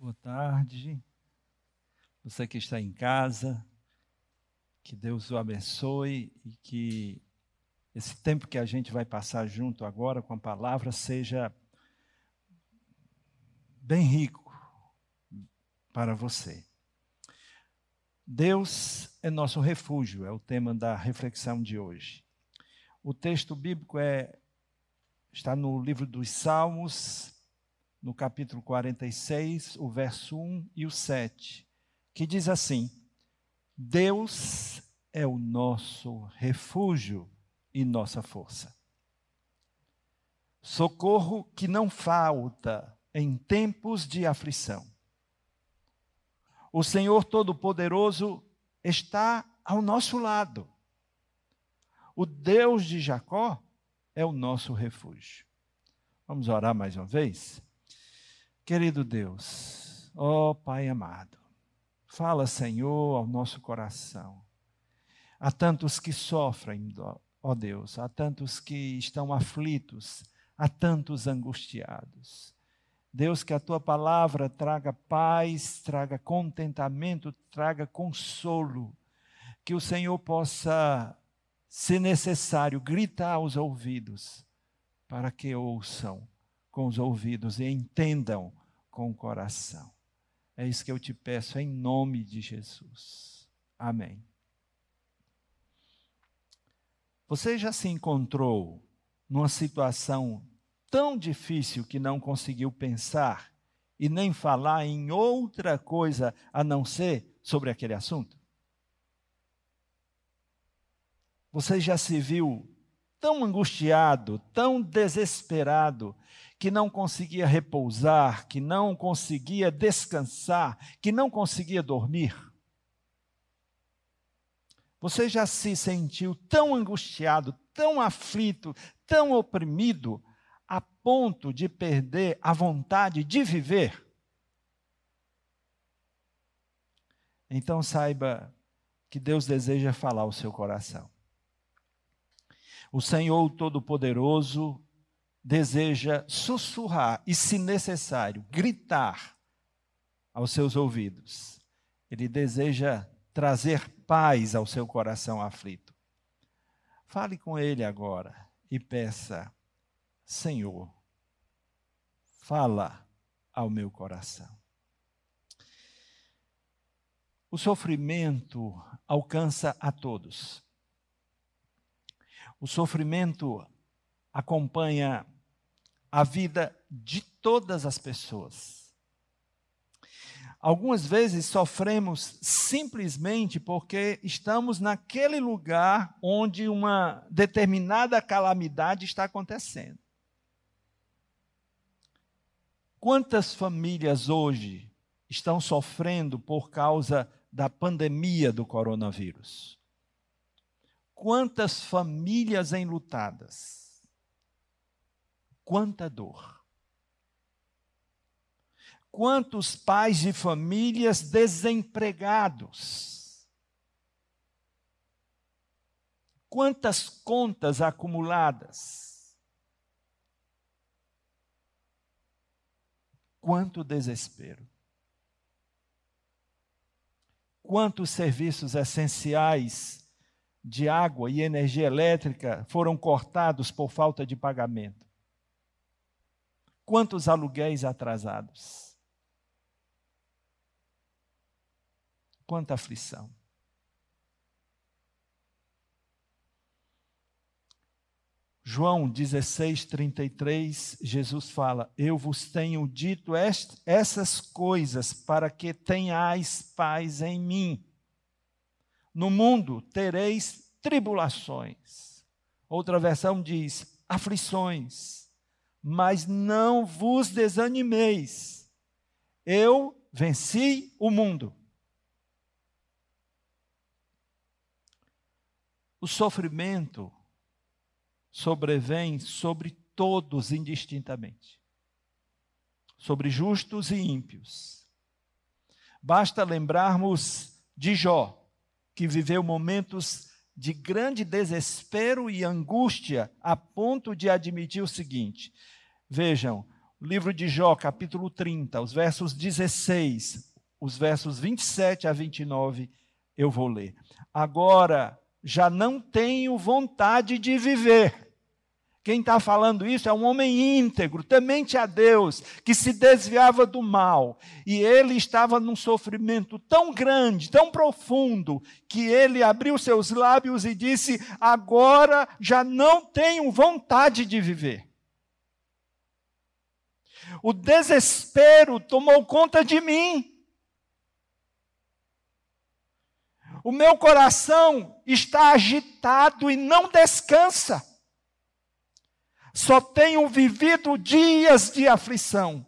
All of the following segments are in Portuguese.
Boa tarde. Você que está em casa, que Deus o abençoe e que esse tempo que a gente vai passar junto agora com a palavra seja bem rico para você. Deus é nosso refúgio, é o tema da reflexão de hoje. O texto bíblico é está no livro dos Salmos, no capítulo 46, o verso 1 e o 7, que diz assim: Deus é o nosso refúgio e nossa força. Socorro que não falta em tempos de aflição. O Senhor Todo-Poderoso está ao nosso lado. O Deus de Jacó é o nosso refúgio. Vamos orar mais uma vez? Querido Deus, ó oh Pai amado, fala, Senhor, ao nosso coração. Há tantos que sofrem, ó Deus, há tantos que estão aflitos, há tantos angustiados. Deus, que a tua palavra traga paz, traga contentamento, traga consolo. Que o Senhor possa, se necessário, gritar aos ouvidos, para que ouçam com os ouvidos e entendam com o coração. É isso que eu te peço em nome de Jesus. Amém. Você já se encontrou numa situação tão difícil que não conseguiu pensar e nem falar em outra coisa a não ser sobre aquele assunto? Você já se viu tão angustiado, tão desesperado, que não conseguia repousar, que não conseguia descansar, que não conseguia dormir. Você já se sentiu tão angustiado, tão aflito, tão oprimido, a ponto de perder a vontade de viver? Então saiba que Deus deseja falar ao seu coração. O Senhor Todo-Poderoso deseja sussurrar e, se necessário, gritar aos seus ouvidos. Ele deseja trazer paz ao seu coração aflito. Fale com ele agora e peça: Senhor, fala ao meu coração. O sofrimento alcança a todos. O sofrimento acompanha a vida de todas as pessoas. Algumas vezes sofremos simplesmente porque estamos naquele lugar onde uma determinada calamidade está acontecendo. Quantas famílias hoje estão sofrendo por causa da pandemia do coronavírus? Quantas famílias enlutadas? quanta dor. Quantos pais de famílias desempregados. Quantas contas acumuladas. Quanto desespero. Quantos serviços essenciais de água e energia elétrica foram cortados por falta de pagamento. Quantos aluguéis atrasados? Quanta aflição. João 16, 33, Jesus fala: Eu vos tenho dito est, essas coisas para que tenhais paz em mim. No mundo tereis tribulações. Outra versão diz: aflições mas não vos desanimeis. Eu venci o mundo. O sofrimento sobrevém sobre todos indistintamente, sobre justos e ímpios. Basta lembrarmos de Jó, que viveu momentos de grande desespero e angústia, a ponto de admitir o seguinte: Vejam, livro de Jó, capítulo 30, os versos 16, os versos 27 a 29, eu vou ler. Agora já não tenho vontade de viver quem está falando isso é um homem íntegro, temente a Deus, que se desviava do mal. E ele estava num sofrimento tão grande, tão profundo, que ele abriu seus lábios e disse: Agora já não tenho vontade de viver. O desespero tomou conta de mim. O meu coração está agitado e não descansa só tenho vivido dias de aflição.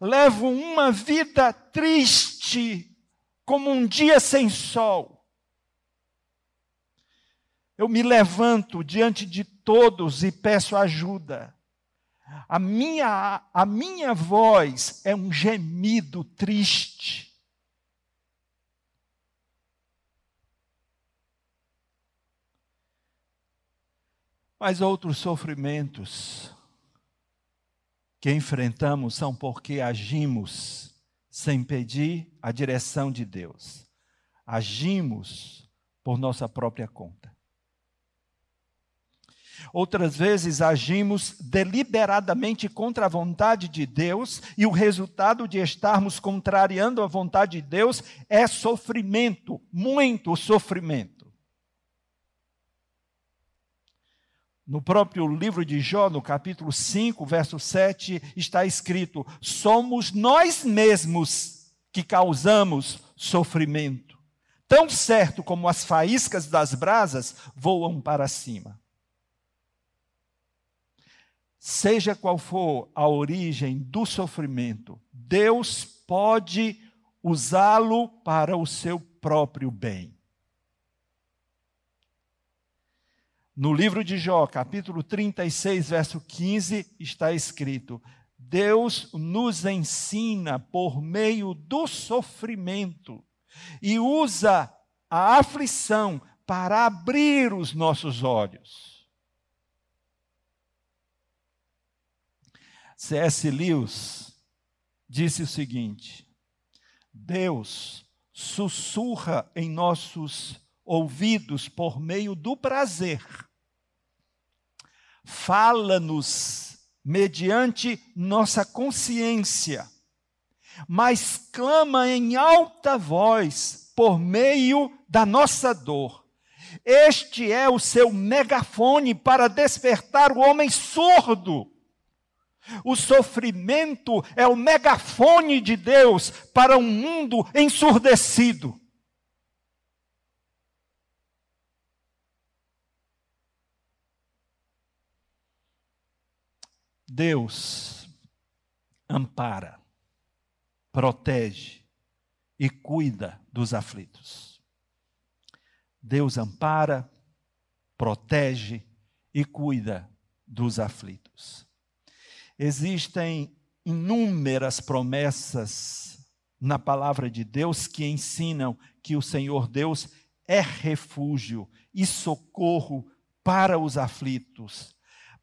Levo uma vida triste, como um dia sem sol. Eu me levanto diante de todos e peço ajuda. A minha, a minha voz é um gemido triste. Mas outros sofrimentos que enfrentamos são porque agimos sem pedir a direção de Deus. Agimos por nossa própria conta. Outras vezes agimos deliberadamente contra a vontade de Deus, e o resultado de estarmos contrariando a vontade de Deus é sofrimento, muito sofrimento. No próprio livro de Jó, no capítulo 5, verso 7, está escrito: Somos nós mesmos que causamos sofrimento, tão certo como as faíscas das brasas voam para cima. Seja qual for a origem do sofrimento, Deus pode usá-lo para o seu próprio bem. No livro de Jó, capítulo 36, verso 15, está escrito: Deus nos ensina por meio do sofrimento e usa a aflição para abrir os nossos olhos. C.S. Lewis disse o seguinte: Deus sussurra em nossos ouvidos por meio do prazer. Fala-nos mediante nossa consciência, mas clama em alta voz por meio da nossa dor. Este é o seu megafone para despertar o homem surdo. O sofrimento é o megafone de Deus para um mundo ensurdecido. Deus ampara, protege e cuida dos aflitos. Deus ampara, protege e cuida dos aflitos. Existem inúmeras promessas na palavra de Deus que ensinam que o Senhor Deus é refúgio e socorro para os aflitos,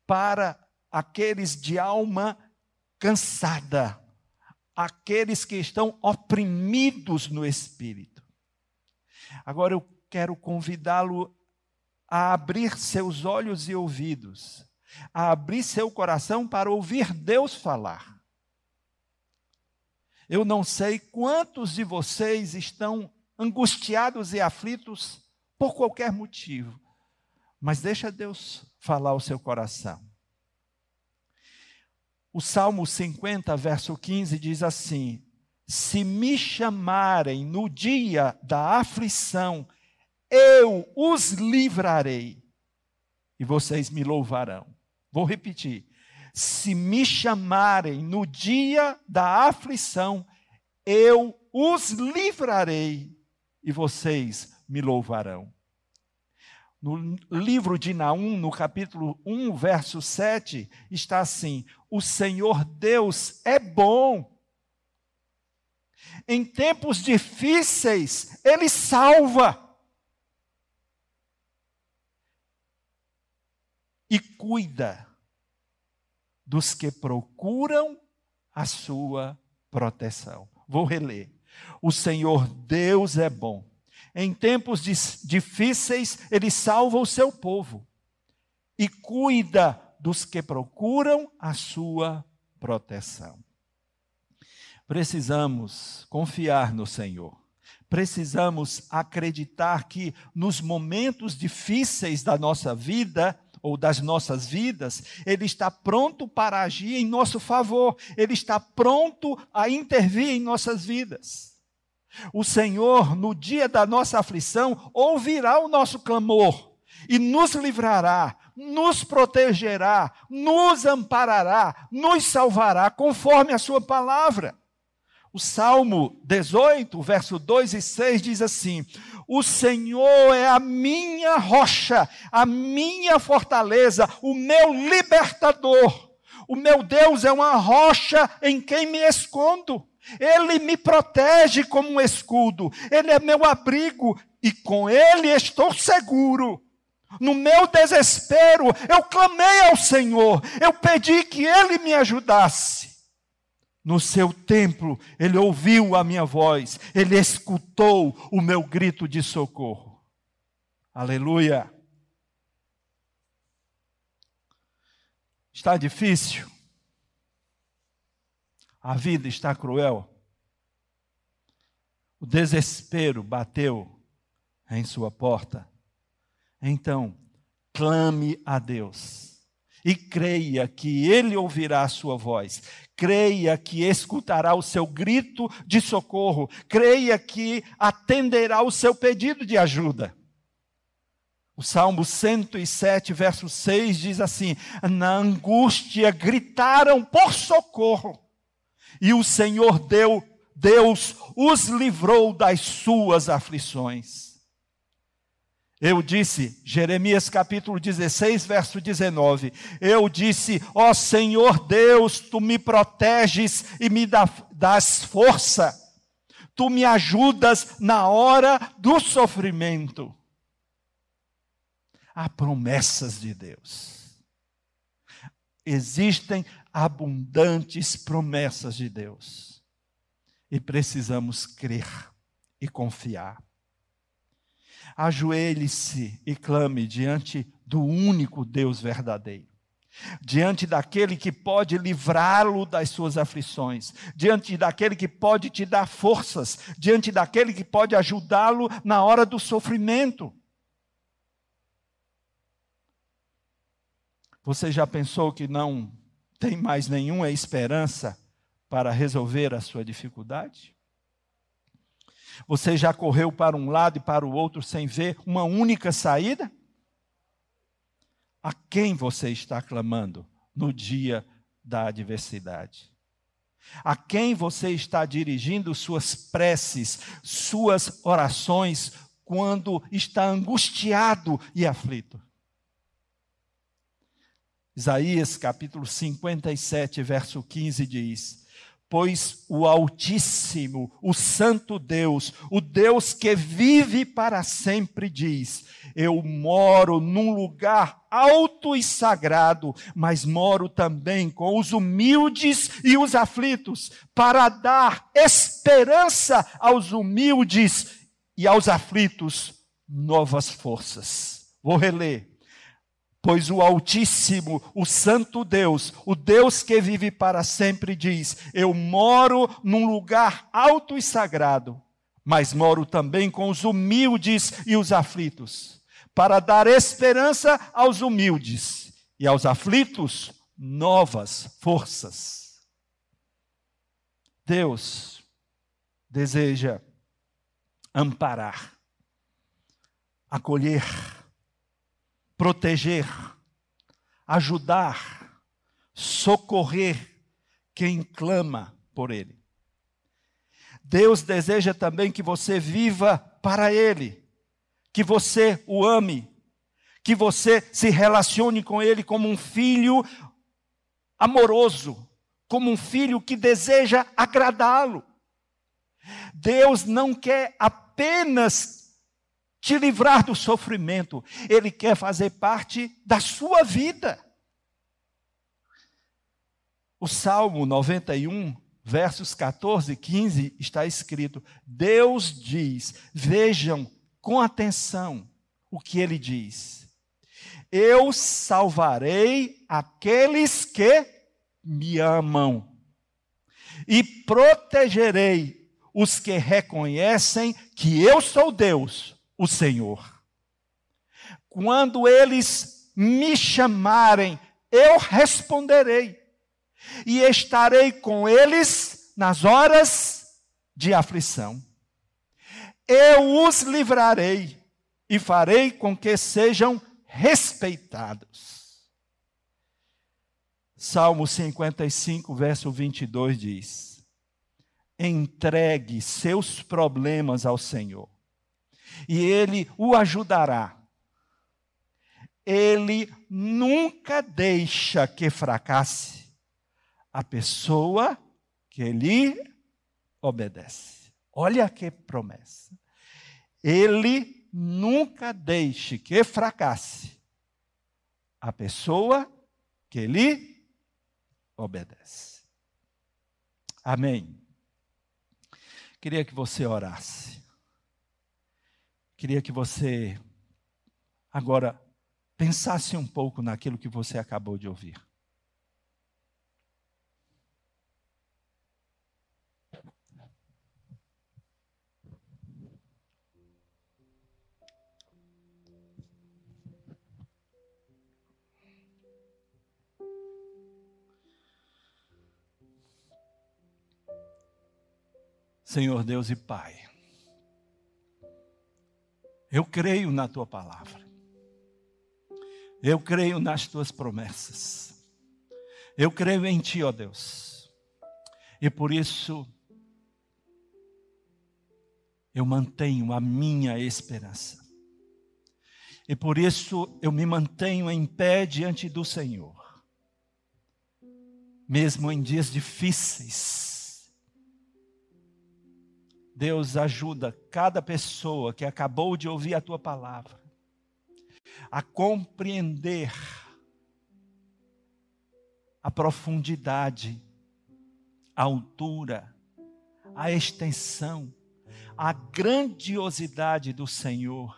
para aqueles de alma cansada, aqueles que estão oprimidos no espírito. Agora eu quero convidá-lo a abrir seus olhos e ouvidos, a abrir seu coração para ouvir Deus falar. Eu não sei quantos de vocês estão angustiados e aflitos por qualquer motivo, mas deixa Deus falar o seu coração. O Salmo 50, verso 15 diz assim: Se me chamarem no dia da aflição, eu os livrarei e vocês me louvarão. Vou repetir. Se me chamarem no dia da aflição, eu os livrarei e vocês me louvarão. No livro de Naum, no capítulo 1, verso 7, está assim: O Senhor Deus é bom. Em tempos difíceis, Ele salva. E cuida dos que procuram a sua proteção. Vou reler. O Senhor Deus é bom. Em tempos difíceis, Ele salva o seu povo e cuida dos que procuram a sua proteção. Precisamos confiar no Senhor. Precisamos acreditar que nos momentos difíceis da nossa vida, ou das nossas vidas, Ele está pronto para agir em nosso favor, Ele está pronto a intervir em nossas vidas. O Senhor, no dia da nossa aflição, ouvirá o nosso clamor e nos livrará, nos protegerá, nos amparará, nos salvará, conforme a Sua palavra. O Salmo 18, verso 2 e 6 diz assim: O Senhor é a minha rocha, a minha fortaleza, o meu libertador. O meu Deus é uma rocha em quem me escondo. Ele me protege como um escudo. Ele é meu abrigo e com ele estou seguro. No meu desespero, eu clamei ao Senhor, eu pedi que ele me ajudasse. No seu templo, ele ouviu a minha voz, ele escutou o meu grito de socorro. Aleluia. Está difícil? A vida está cruel? O desespero bateu em sua porta? Então, clame a Deus e creia que Ele ouvirá a sua voz, creia que escutará o seu grito de socorro, creia que atenderá o seu pedido de ajuda. O Salmo 107, verso 6 diz assim: Na angústia gritaram por socorro, e o Senhor deu, Deus os livrou das suas aflições. Eu disse, Jeremias capítulo 16, verso 19. Eu disse: Ó Senhor Deus, tu me proteges e me dás força. Tu me ajudas na hora do sofrimento. Há promessas de Deus. Existem abundantes promessas de Deus. E precisamos crer e confiar ajoelhe-se e clame diante do único Deus verdadeiro. Diante daquele que pode livrá-lo das suas aflições, diante daquele que pode te dar forças, diante daquele que pode ajudá-lo na hora do sofrimento. Você já pensou que não tem mais nenhuma esperança para resolver a sua dificuldade? Você já correu para um lado e para o outro sem ver uma única saída? A quem você está clamando no dia da adversidade? A quem você está dirigindo suas preces, suas orações, quando está angustiado e aflito? Isaías capítulo 57, verso 15 diz: Pois o Altíssimo, o Santo Deus, o Deus que vive para sempre, diz: Eu moro num lugar alto e sagrado, mas moro também com os humildes e os aflitos, para dar esperança aos humildes e aos aflitos novas forças. Vou reler. Pois o Altíssimo, o Santo Deus, o Deus que vive para sempre, diz: Eu moro num lugar alto e sagrado, mas moro também com os humildes e os aflitos, para dar esperança aos humildes e aos aflitos novas forças. Deus deseja amparar, acolher, proteger, ajudar, socorrer quem clama por Ele. Deus deseja também que você viva para Ele, que você o ame, que você se relacione com Ele como um filho amoroso, como um filho que deseja agradá-lo. Deus não quer apenas te livrar do sofrimento, Ele quer fazer parte da sua vida. O Salmo 91, versos 14 e 15, está escrito: Deus diz, vejam com atenção o que ele diz. Eu salvarei aqueles que me amam e protegerei os que reconhecem que eu sou Deus, o Senhor. Quando eles me chamarem, eu responderei e estarei com eles nas horas de aflição. Eu os livrarei e farei com que sejam respeitados. Salmo 55, verso 22 diz: Entregue seus problemas ao Senhor, e Ele o ajudará. Ele nunca deixa que fracasse a pessoa que lhe obedece. Olha que promessa. Ele nunca deixe que fracasse a pessoa que lhe obedece. Amém. Queria que você orasse. Queria que você agora pensasse um pouco naquilo que você acabou de ouvir. Senhor Deus e Pai, eu creio na tua palavra, eu creio nas tuas promessas, eu creio em ti, ó Deus, e por isso eu mantenho a minha esperança, e por isso eu me mantenho em pé diante do Senhor, mesmo em dias difíceis, Deus ajuda cada pessoa que acabou de ouvir a tua palavra a compreender a profundidade, a altura, a extensão, a grandiosidade do Senhor.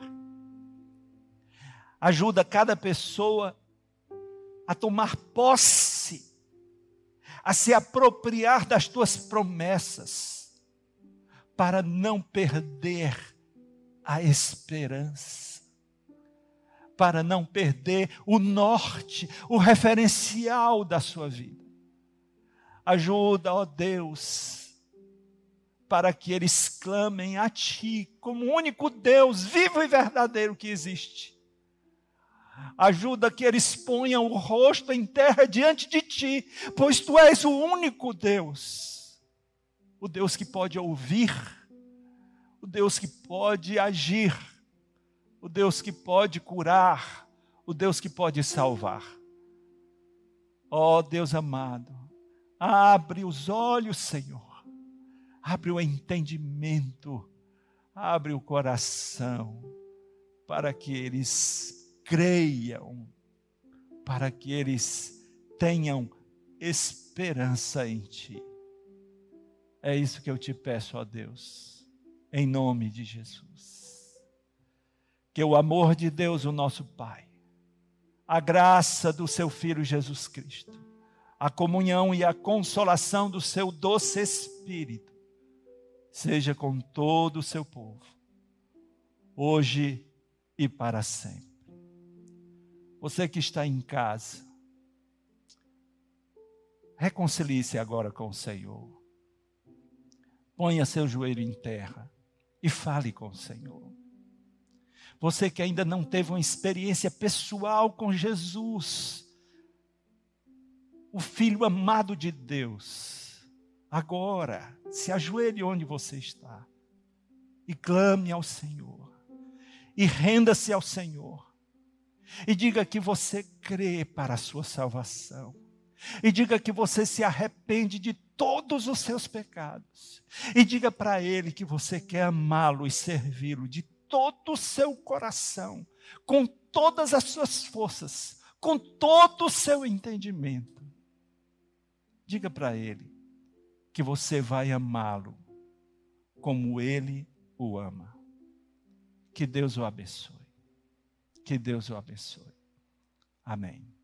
Ajuda cada pessoa a tomar posse, a se apropriar das tuas promessas para não perder a esperança, para não perder o norte, o referencial da sua vida. Ajuda, ó Deus, para que eles clamem a Ti como o único Deus vivo e verdadeiro que existe. Ajuda que eles ponham o rosto em terra diante de Ti, pois Tu és o único Deus o Deus que pode ouvir, o Deus que pode agir, o Deus que pode curar, o Deus que pode salvar. Ó oh, Deus amado, abre os olhos, Senhor, abre o entendimento, abre o coração, para que eles creiam, para que eles tenham esperança em Ti. É isso que eu te peço, ó Deus, em nome de Jesus. Que o amor de Deus, o nosso Pai, a graça do seu Filho Jesus Cristo, a comunhão e a consolação do seu doce Espírito, seja com todo o seu povo, hoje e para sempre. Você que está em casa, reconcilie-se agora com o Senhor. Ponha seu joelho em terra e fale com o Senhor. Você que ainda não teve uma experiência pessoal com Jesus, o Filho amado de Deus, agora se ajoelhe onde você está e clame ao Senhor, e renda-se ao Senhor, e diga que você crê para a sua salvação, e diga que você se arrepende de todos os seus pecados. E diga para Ele que você quer amá-lo e servi-lo de todo o seu coração, com todas as suas forças, com todo o seu entendimento. Diga para ele que você vai amá-lo como ele o ama. Que Deus o abençoe. Que Deus o abençoe. Amém.